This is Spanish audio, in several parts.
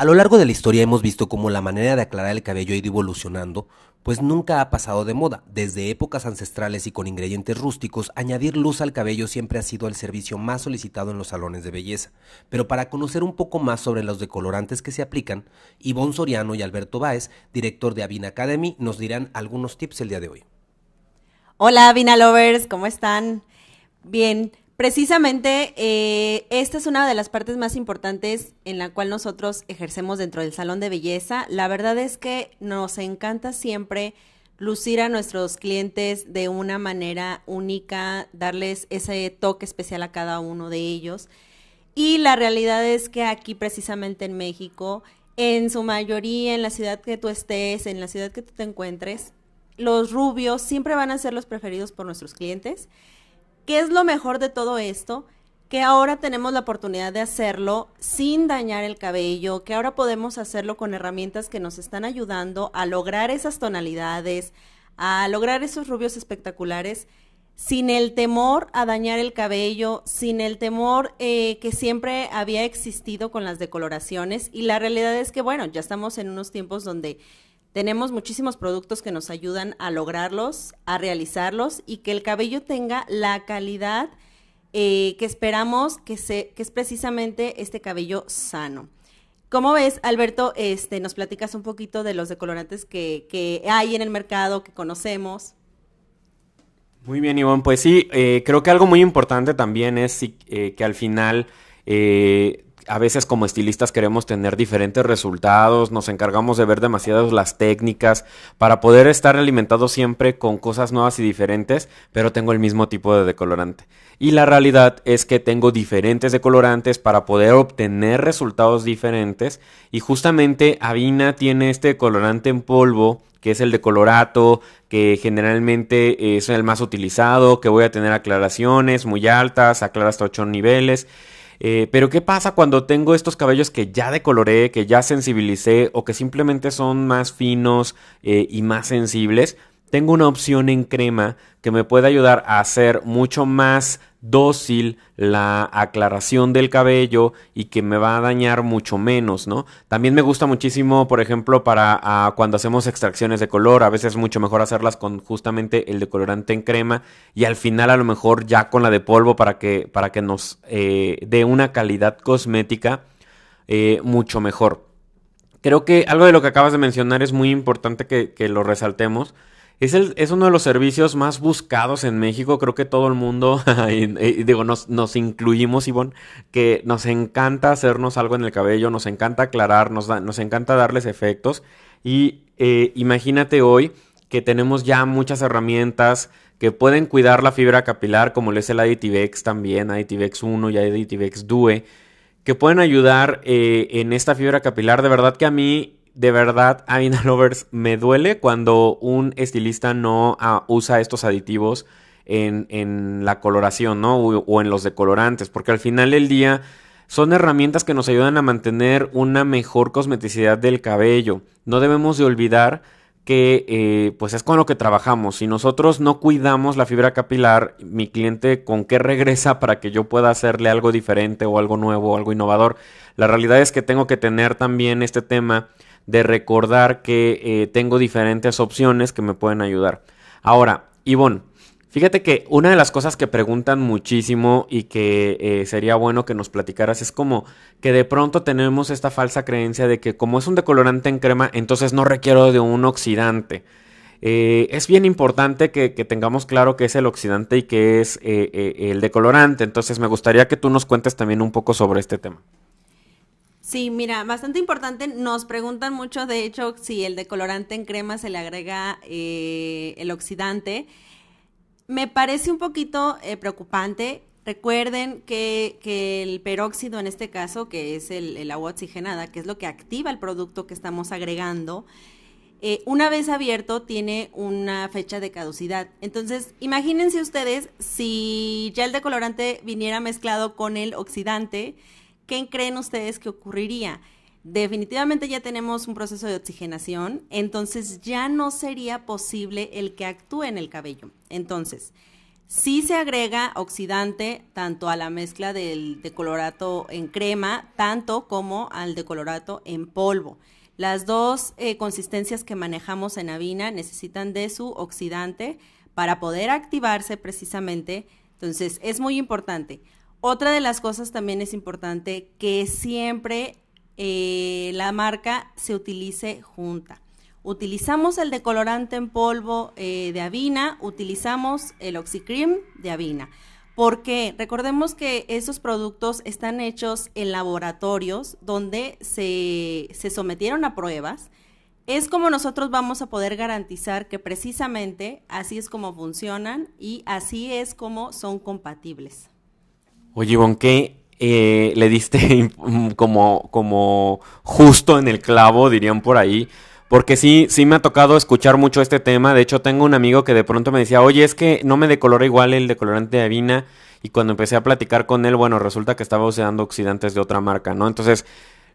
A lo largo de la historia hemos visto cómo la manera de aclarar el cabello ha ido evolucionando, pues nunca ha pasado de moda. Desde épocas ancestrales y con ingredientes rústicos, añadir luz al cabello siempre ha sido el servicio más solicitado en los salones de belleza. Pero para conocer un poco más sobre los decolorantes que se aplican, Ivonne Soriano y Alberto Báez, director de Avina Academy, nos dirán algunos tips el día de hoy. Hola Avina Lovers, ¿cómo están? Bien, Precisamente, eh, esta es una de las partes más importantes en la cual nosotros ejercemos dentro del salón de belleza. La verdad es que nos encanta siempre lucir a nuestros clientes de una manera única, darles ese toque especial a cada uno de ellos. Y la realidad es que aquí precisamente en México, en su mayoría, en la ciudad que tú estés, en la ciudad que tú te encuentres, los rubios siempre van a ser los preferidos por nuestros clientes. ¿Qué es lo mejor de todo esto? Que ahora tenemos la oportunidad de hacerlo sin dañar el cabello, que ahora podemos hacerlo con herramientas que nos están ayudando a lograr esas tonalidades, a lograr esos rubios espectaculares sin el temor a dañar el cabello, sin el temor eh, que siempre había existido con las decoloraciones. Y la realidad es que, bueno, ya estamos en unos tiempos donde tenemos muchísimos productos que nos ayudan a lograrlos, a realizarlos y que el cabello tenga la calidad eh, que esperamos que, se, que es precisamente este cabello sano. ¿Cómo ves, Alberto? Este, nos platicas un poquito de los decolorantes que, hay en el mercado, que conocemos. Muy bien, Ivonne. Pues sí, eh, creo que algo muy importante también es eh, que al final a veces como estilistas queremos tener diferentes resultados, nos encargamos de ver demasiadas las técnicas para poder estar alimentados siempre con cosas nuevas y diferentes, pero tengo el mismo tipo de decolorante. Y la realidad es que tengo diferentes decolorantes para poder obtener resultados diferentes y justamente Avina tiene este colorante en polvo que es el decolorato, que generalmente es el más utilizado, que voy a tener aclaraciones muy altas, aclara hasta 8 niveles. Eh, pero ¿qué pasa cuando tengo estos cabellos que ya decoloré, que ya sensibilicé o que simplemente son más finos eh, y más sensibles? Tengo una opción en crema que me puede ayudar a hacer mucho más dócil la aclaración del cabello y que me va a dañar mucho menos, ¿no? También me gusta muchísimo, por ejemplo, para ah, cuando hacemos extracciones de color, a veces es mucho mejor hacerlas con justamente el decolorante en crema y al final a lo mejor ya con la de polvo para que, para que nos eh, dé una calidad cosmética eh, mucho mejor. Creo que algo de lo que acabas de mencionar es muy importante que, que lo resaltemos es, el, es uno de los servicios más buscados en México. Creo que todo el mundo, y, digo, nos, incluimos, Ivonne, que nos encanta hacernos algo en el cabello, nos encanta aclarar, nos, nos encanta darles efectos. Y eh, imagínate hoy que tenemos ya muchas herramientas que pueden cuidar la fibra capilar, como lo es el Additivex también, Additivex 1 y Additivex Due, que pueden ayudar eh, en esta fibra capilar. De verdad que a mí de verdad, Avina Lovers, me duele cuando un estilista no ah, usa estos aditivos en, la coloración, ¿no? O, en los decolorantes, porque al final del día son herramientas que nos ayudan a mantener una mejor cosmeticidad del cabello. No debemos de olvidar que eh, pues es con lo que trabajamos. Si nosotros no cuidamos la fibra capilar, mi cliente con qué regresa para que yo pueda hacerle algo diferente o algo nuevo algo innovador. La realidad es que tengo que tener también este tema de recordar que eh, tengo diferentes opciones que me pueden ayudar. Ahora, Ivonne, fíjate que una de las cosas que preguntan muchísimo y que eh, sería bueno que nos platicaras es como que de pronto tenemos esta falsa creencia de que como es un decolorante en crema, entonces no requiero de un oxidante. Eh, es bien importante que, tengamos claro qué es el oxidante y qué es el decolorante. Entonces me gustaría que tú nos cuentes también un poco sobre este tema. Sí, mira, bastante importante. Nos preguntan mucho, de hecho, si el decolorante en crema se le agrega eh, el oxidante. Me parece un poquito eh, preocupante. Recuerden que, el peróxido en este caso, que es el, agua oxigenada, que es lo que activa el producto que estamos agregando, eh, una vez abierto tiene una fecha de caducidad. Entonces, imagínense ustedes si ya el decolorante viniera mezclado con el oxidante, ¿qué creen ustedes que ocurriría? Definitivamente ya tenemos un proceso de oxigenación, entonces ya no sería posible el que actúe en el cabello. Entonces, Sí se agrega oxidante tanto a la mezcla del decolorato en crema, tanto como al decolorato en polvo. Las dos eh, consistencias que manejamos en Avina necesitan de su oxidante para poder activarse precisamente. Entonces, es muy importante. Otra de las cosas también es importante que siempre eh, la marca se utilice junta. Utilizamos el decolorante en polvo eh, de avina, utilizamos el oxicream de avina. Porque recordemos que esos productos están hechos en laboratorios donde se sometieron a pruebas. Es como nosotros vamos a poder garantizar que precisamente así es como funcionan y así es como son compatibles. Oye, Ivonne, ¿qué eh, le diste como, como justo en el clavo, dirían por ahí? Porque sí, sí me ha tocado escuchar mucho este tema. De hecho, tengo un amigo que de pronto me decía, oye, es que no me decolora igual el decolorante de avina. Y cuando empecé a platicar con él, bueno, resulta que estaba usando oxidantes de otra marca, ¿no? Entonces,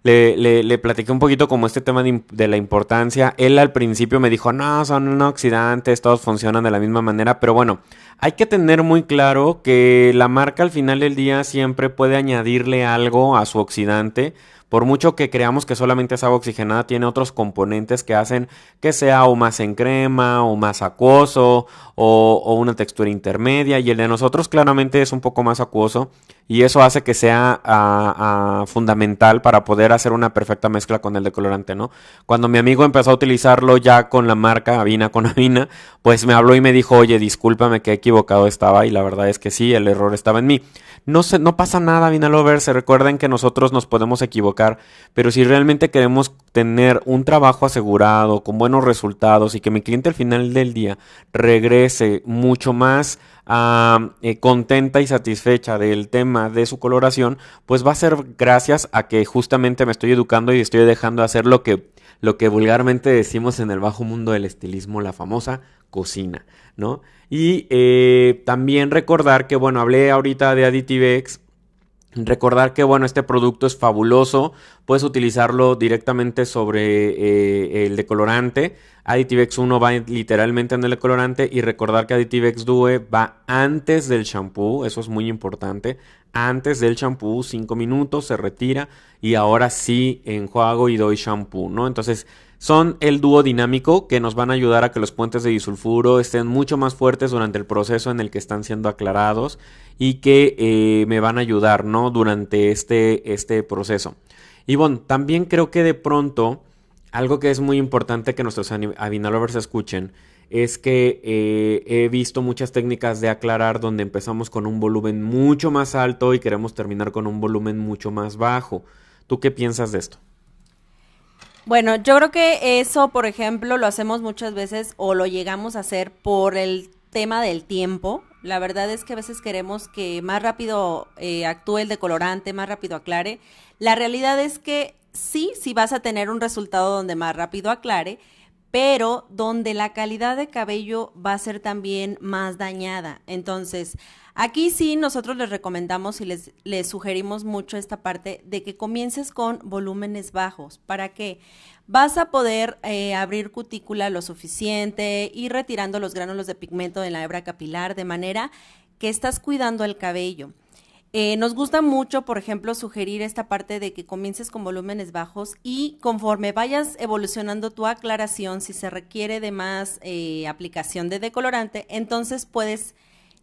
le, le, platiqué un poquito como este tema de, la importancia. Él al principio me dijo, no, son oxidantes, todos funcionan de la misma manera. Pero bueno, hay que tener muy claro que la marca al final del día siempre puede añadirle algo a su oxidante por mucho que creamos que solamente es agua oxigenada, tiene otros componentes que hacen que sea o más en crema o más acuoso o, una textura intermedia y el de nosotros claramente es un poco más acuoso y eso hace que sea fundamental para poder hacer una perfecta mezcla con el decolorante, ¿no? Cuando mi amigo empezó a utilizarlo ya con la marca Avina con Avina, pues me habló y me dijo, oye, discúlpame que equivocado estaba y la verdad es que sí, el error estaba en mí. No, se, no pasa nada, Vinalover, se recuerden que nosotros nos podemos equivocar, pero si realmente queremos tener un trabajo asegurado, con buenos resultados y que mi cliente al final del día regrese mucho más ah, eh, contenta y satisfecha del tema de su coloración, pues va a ser gracias a que justamente me estoy educando y estoy dejando de hacer lo que, lo que vulgarmente decimos en el bajo mundo del estilismo, la famosa cocina, ¿no? Y eh, también recordar que, bueno, hablé ahorita de Additivex. Recordar que, bueno, este producto es fabuloso. Puedes utilizarlo directamente sobre eh, el decolorante. Additivex 1 va literalmente en el decolorante. Y recordar que Additivex Due va antes del shampoo. Eso es muy importante. Antes del shampoo, 5 minutos, se retira. Y ahora sí enjuago y doy shampoo, ¿no? Entonces, son el dúo dinámico que nos van a ayudar a que los puentes de disulfuro estén mucho más fuertes durante el proceso en el que están siendo aclarados y que eh, me van a ayudar ¿no? durante este, este proceso. Y bueno, también creo que de pronto algo que es muy importante que nuestros Avinalovers escuchen es que eh, he visto muchas técnicas de aclarar donde empezamos con un volumen mucho más alto y queremos terminar con un volumen mucho más bajo. ¿Tú qué piensas de esto? Bueno, yo creo que eso, por ejemplo, lo hacemos muchas veces o lo llegamos a hacer por el tema del tiempo. La verdad es que a veces queremos que más rápido eh, actúe el decolorante, más rápido aclare. La realidad es que sí, sí vas a tener un resultado donde más rápido aclare, pero donde la calidad de cabello va a ser también más dañada. Entonces, aquí sí nosotros les recomendamos y les, sugerimos mucho esta parte de que comiences con volúmenes bajos. ¿Para qué? Vas a poder eh, abrir cutícula lo suficiente, ir retirando los gránulos de pigmento de la hebra capilar de manera que estás cuidando el cabello. Eh, nos gusta mucho, por ejemplo, sugerir esta parte de que comiences con volúmenes bajos y conforme vayas evolucionando tu aclaración, si se requiere de más eh, aplicación de decolorante, entonces puedes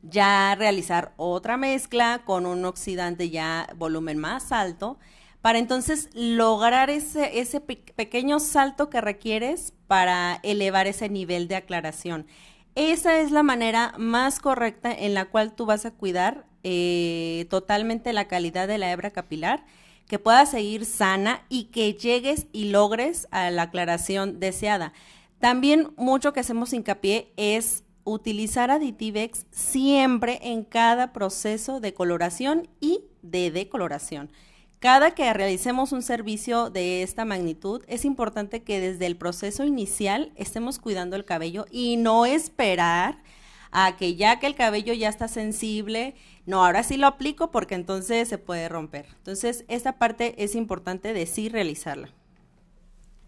ya realizar otra mezcla con un oxidante ya volumen más alto para entonces lograr ese, ese pequeño salto que requieres para elevar ese nivel de aclaración. Esa es la manera más correcta en la cual tú vas a cuidar eh, totalmente la calidad de la hebra capilar, que pueda seguir sana y que llegues y logres a la aclaración deseada. También mucho que hacemos hincapié es utilizar Aditivex siempre en cada proceso de coloración y de decoloración. Cada que realicemos un servicio de esta magnitud, es importante que desde el proceso inicial estemos cuidando el cabello y no esperar a que ya que el cabello ya está sensible, no, ahora sí lo aplico porque entonces se puede romper. Entonces, esta parte es importante de sí realizarla.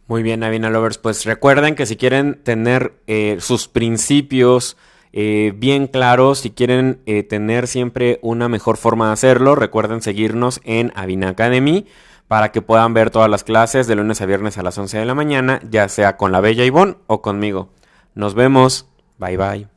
Muy bien, Avina Lovers. Pues recuerden que si quieren tener eh, sus principios eh, bien claros. Si quieren eh, tener siempre una mejor forma de hacerlo, recuerden seguirnos en Avina Academy para que puedan ver todas las clases de lunes a viernes a las 11 de la mañana, ya sea con la Bella Ivonne o conmigo. Nos vemos. Bye bye.